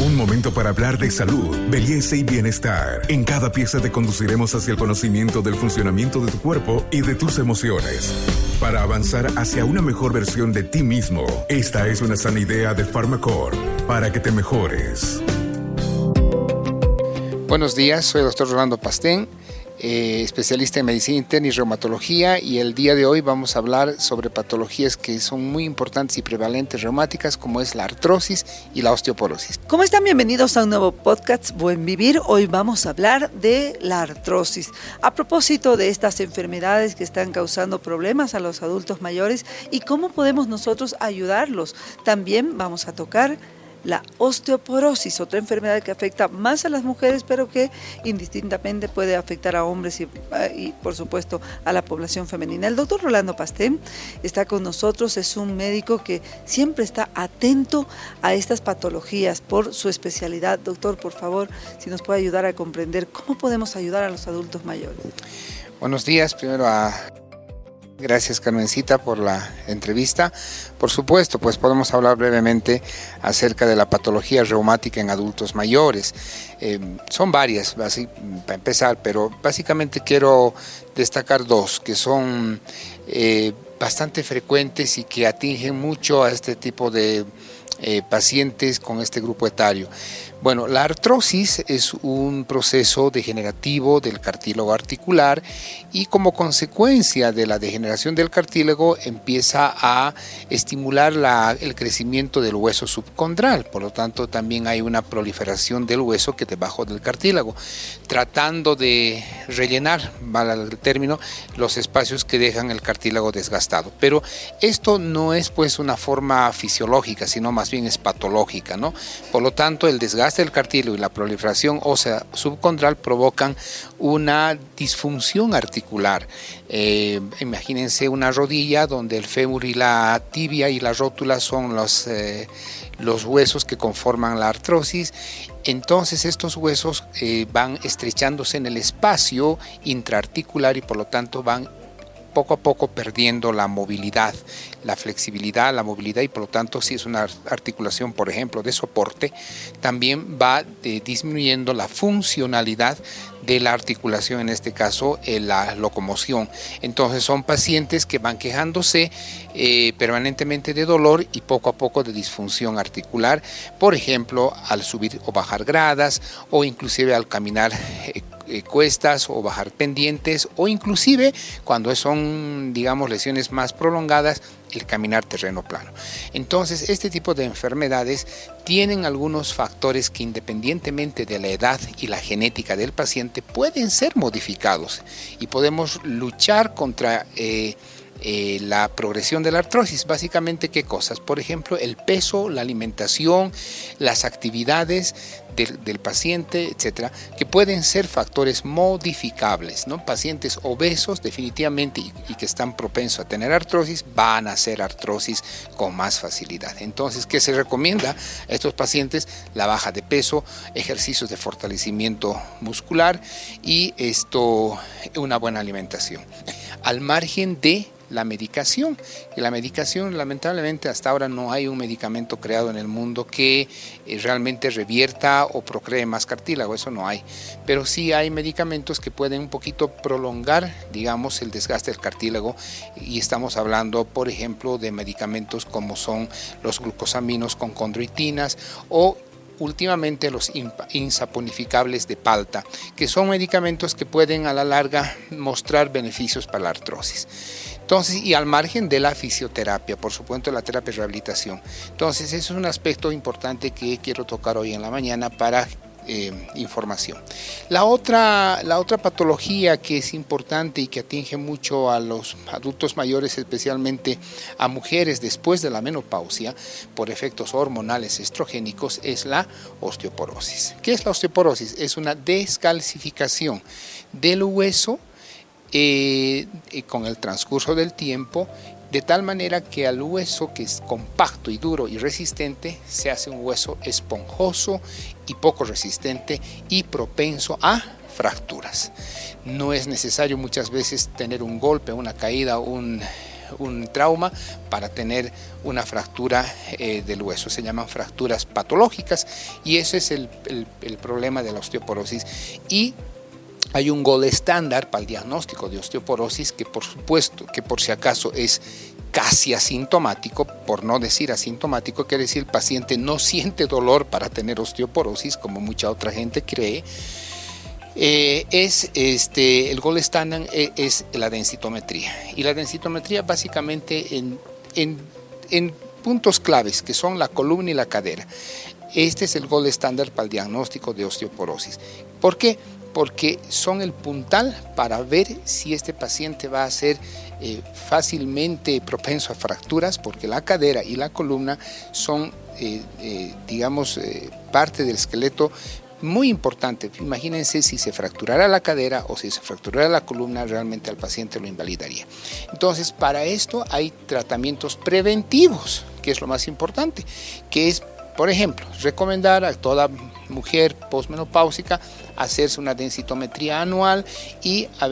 Un momento para hablar de salud, belleza y bienestar. En cada pieza te conduciremos hacia el conocimiento del funcionamiento de tu cuerpo y de tus emociones. Para avanzar hacia una mejor versión de ti mismo, esta es una sana idea de Pharmacore para que te mejores. Buenos días, soy el doctor Rolando Pastén eh, especialista en medicina interna y reumatología y el día de hoy vamos a hablar sobre patologías que son muy importantes y prevalentes reumáticas como es la artrosis y la osteoporosis. ¿Cómo están? Bienvenidos a un nuevo podcast Buen Vivir. Hoy vamos a hablar de la artrosis. A propósito de estas enfermedades que están causando problemas a los adultos mayores y cómo podemos nosotros ayudarlos. También vamos a tocar la osteoporosis, otra enfermedad que afecta más a las mujeres, pero que indistintamente puede afectar a hombres y, por supuesto a la población femenina. El doctor Rolando Pastén está con nosotros, es un médico que siempre está atento a estas patologías por su especialidad. Doctor, por favor, si nos puede ayudar a comprender cómo podemos ayudar a los adultos mayores. Buenos días, primero a Gracias Carmencita por la entrevista. Por supuesto, pues podemos hablar brevemente acerca de la patología reumática en adultos mayores. Eh, son varias, para empezar, pero básicamente quiero destacar dos que son eh, bastante frecuentes y que atingen mucho a este tipo de eh, pacientes con este grupo etario. Bueno, la artrosis es un proceso degenerativo del cartílago articular y como consecuencia de la degeneración del cartílago empieza a estimular el crecimiento del hueso subcondral, por lo tanto también hay una proliferación del hueso que debajo del cartílago, tratando de rellenar, vale el término, los espacios que dejan el cartílago desgastado. Pero esto no es pues una forma fisiológica, sino más bien es patológica, ¿no? Por lo tanto, el desgaste del cartílago y la proliferación ósea subcondral provocan una disfunción articular. Eh, imagínense una rodilla donde el fémur y la tibia y la rótula son los, eh, los huesos que conforman la artrosis. Entonces estos huesos eh, van estrechándose en el espacio intraarticular y por lo tanto van poco a poco perdiendo la movilidad, la flexibilidad, la movilidad y por lo tanto si es una articulación, por ejemplo, de soporte, también va eh, disminuyendo la funcionalidad de la articulación, en este caso eh, la locomoción. Entonces son pacientes que van quejándose eh, permanentemente de dolor y poco a poco de disfunción articular, por ejemplo, al subir o bajar gradas o inclusive al caminar eh, cuestas o bajar pendientes o inclusive cuando son, digamos, lesiones más prolongadas, el caminar terreno plano. Entonces, este tipo de enfermedades tienen algunos factores que independientemente de la edad y la genética del paciente pueden ser modificados y podemos luchar contra... Eh, eh, la progresión de la artrosis. Básicamente, ¿qué cosas? Por ejemplo, el peso, la alimentación, las actividades del, paciente, etcétera, que pueden ser factores modificables. ¿no? Pacientes obesos, definitivamente, y, que están propensos a tener artrosis, van a hacer artrosis con más facilidad. Entonces, ¿qué se recomienda a estos pacientes? La baja de peso, ejercicios de fortalecimiento muscular y esto, una buena alimentación. Al margen de la medicación. Y la medicación, lamentablemente, hasta ahora no hay un medicamento creado en el mundo que eh, realmente revierta o procree más cartílago, eso no hay. Pero sí hay medicamentos que pueden un poquito prolongar, digamos, el desgaste del cartílago. Y estamos hablando, por ejemplo, de medicamentos como son los glucosaminos con condroitinas o últimamente los insaponificables de palta, que son medicamentos que pueden a la larga mostrar beneficios para la artrosis. Entonces, y al margen de la fisioterapia, por supuesto, la terapia de rehabilitación. Entonces, eso es un aspecto importante que quiero tocar hoy en la mañana para eh, información. La otra, la otra patología que es importante y que atinge mucho a los adultos mayores, especialmente a mujeres después de la menopausia, por efectos hormonales estrogénicos, es la osteoporosis. ¿Qué es la osteoporosis? Es una descalcificación del hueso eh, con el transcurso del tiempo, de tal manera que al hueso que es compacto y duro y resistente se hace un hueso esponjoso y poco resistente y propenso a fracturas. No es necesario muchas veces tener un golpe, una caída, un un trauma para tener una fractura eh, del hueso. Se llaman fracturas patológicas y ese es el, el problema de la osteoporosis. Y hay un gol estándar para el diagnóstico de osteoporosis que por supuesto, que por si acaso es casi asintomático, por no decir asintomático, quiere decir el paciente no siente dolor para tener osteoporosis, como mucha otra gente cree. Eh, es este, el gol estándar eh, es, la densitometría. Y la densitometría básicamente en, en, en puntos claves, que son la columna y la cadera. Este es el gol estándar para el diagnóstico de osteoporosis. ¿Por qué? Porque son el puntal para ver si este paciente va a ser eh, fácilmente propenso a fracturas, porque la cadera y la columna son, eh, eh, digamos, parte del esqueleto muy importante. Imagínense si se fracturara la cadera o si se fracturara la columna, realmente al paciente lo invalidaría. Entonces, para esto hay tratamientos preventivos, que es lo más importante, que es, por ejemplo, recomendar a toda mujer posmenopáusica hacerse una densitometría anual y a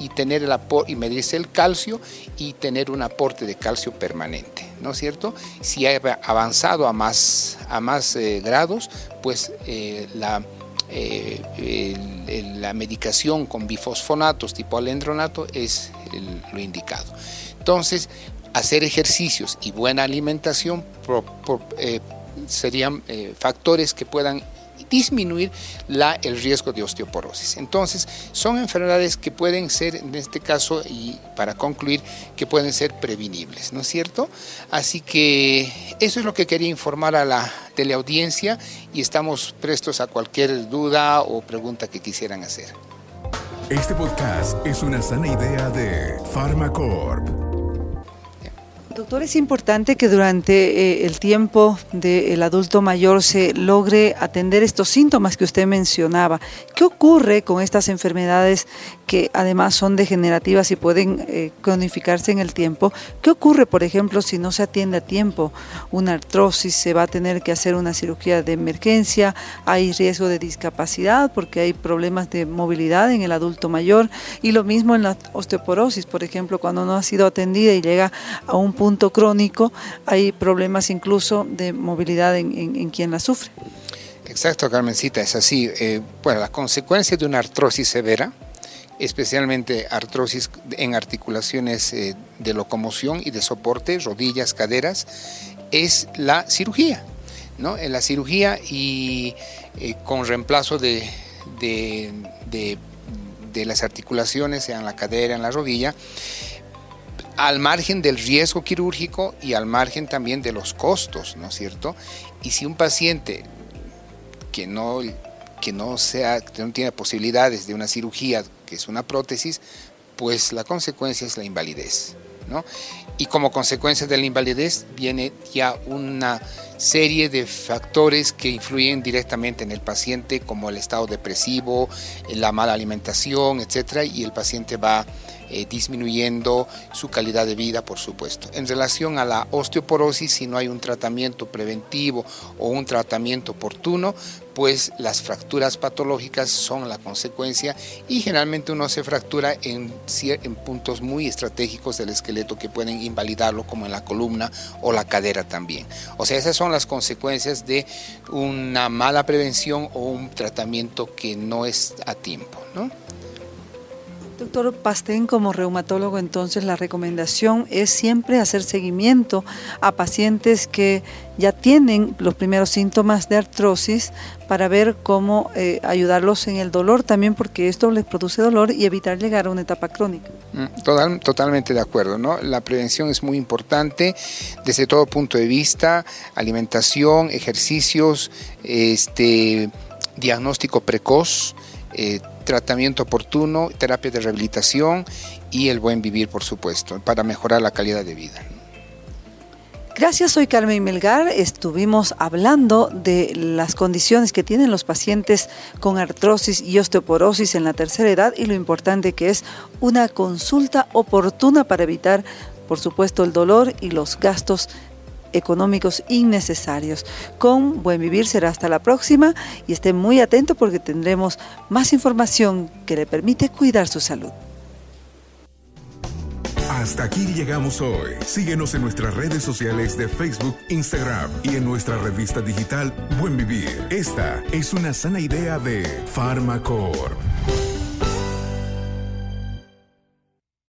y tener el y medirse el calcio y tener un aporte de calcio permanente, ¿no es cierto? Si ha avanzado a más a más eh, grados, pues eh, la eh, la medicación con bifosfonatos tipo alendronato es lo indicado. Entonces, hacer ejercicios y buena alimentación serían factores que puedan disminuir la, el riesgo de osteoporosis. Entonces, son enfermedades que pueden ser, en este caso, y para concluir, que pueden ser prevenibles, ¿no es cierto? Así que eso es lo que quería informar a la teleaudiencia y estamos prestos a cualquier duda o pregunta que quisieran hacer. Este podcast es una sana idea de Pharmacorp. Doctor, es importante que durante eh, el tiempo del adulto mayor se logre atender estos síntomas que usted mencionaba. ¿Qué ocurre con estas enfermedades que además son degenerativas y pueden eh, cronificarse en el tiempo? ¿Qué ocurre, por ejemplo, si no se atiende a tiempo? Una artrosis, se va a tener que hacer una cirugía de emergencia, hay riesgo de discapacidad porque hay problemas de movilidad en el adulto mayor y lo mismo en la osteoporosis, por ejemplo, cuando no ha sido atendida y llega a un punto crónico, hay problemas incluso de movilidad en, quien la sufre. Exacto, Carmencita, es así. Eh, bueno, la consecuencia de una artrosis severa, especialmente artrosis en articulaciones eh, de locomoción y de soporte, rodillas, caderas, es la cirugía. ¿no? En la cirugía y eh, con reemplazo de, de, de, de, las articulaciones, en la cadera, en la rodilla, al margen del riesgo quirúrgico y al margen también de los costos, ¿no es cierto? Y si un paciente que no, que no, sea, que no tiene posibilidades de una cirugía, que es una prótesis, pues la consecuencia es la invalidez. ¿no? Y como consecuencia de la invalidez viene ya una serie de factores que influyen directamente en el paciente, como el estado depresivo, la mala alimentación, etc. Y el paciente va eh, disminuyendo su calidad de vida, por supuesto. En relación a la osteoporosis, si no hay un tratamiento preventivo o un tratamiento oportuno, pues las fracturas patológicas son la consecuencia y generalmente uno se fractura en, en puntos muy estratégicos del esqueleto que pueden invalidarlo, como en la columna o la cadera también. O sea, esas son las consecuencias de una mala prevención o un tratamiento que no es a tiempo. ¿no? Doctor Pastén, como reumatólogo, entonces la recomendación es siempre hacer seguimiento a pacientes que ya tienen los primeros síntomas de artrosis para ver cómo eh, ayudarlos en el dolor también, porque esto les produce dolor y evitar llegar a una etapa crónica. Mm, totalmente de acuerdo, ¿no? La prevención es muy importante desde todo punto de vista, alimentación, ejercicios, este, diagnóstico precoz. Eh, tratamiento oportuno, terapia de rehabilitación y el buen vivir, por supuesto, para mejorar la calidad de vida. Gracias, soy Carmen Melgar. Estuvimos hablando de las condiciones que tienen los pacientes con artrosis y osteoporosis en la tercera edad y lo importante que es una consulta oportuna para evitar, por supuesto, el dolor y los gastos económicos innecesarios. Con Buen Vivir será hasta la próxima y esté muy atento porque tendremos más información que le permite cuidar su salud. Hasta aquí llegamos hoy. Síguenos en nuestras redes sociales de Facebook, Instagram y en nuestra revista digital Buen Vivir. Esta es una sana idea de Farmacor.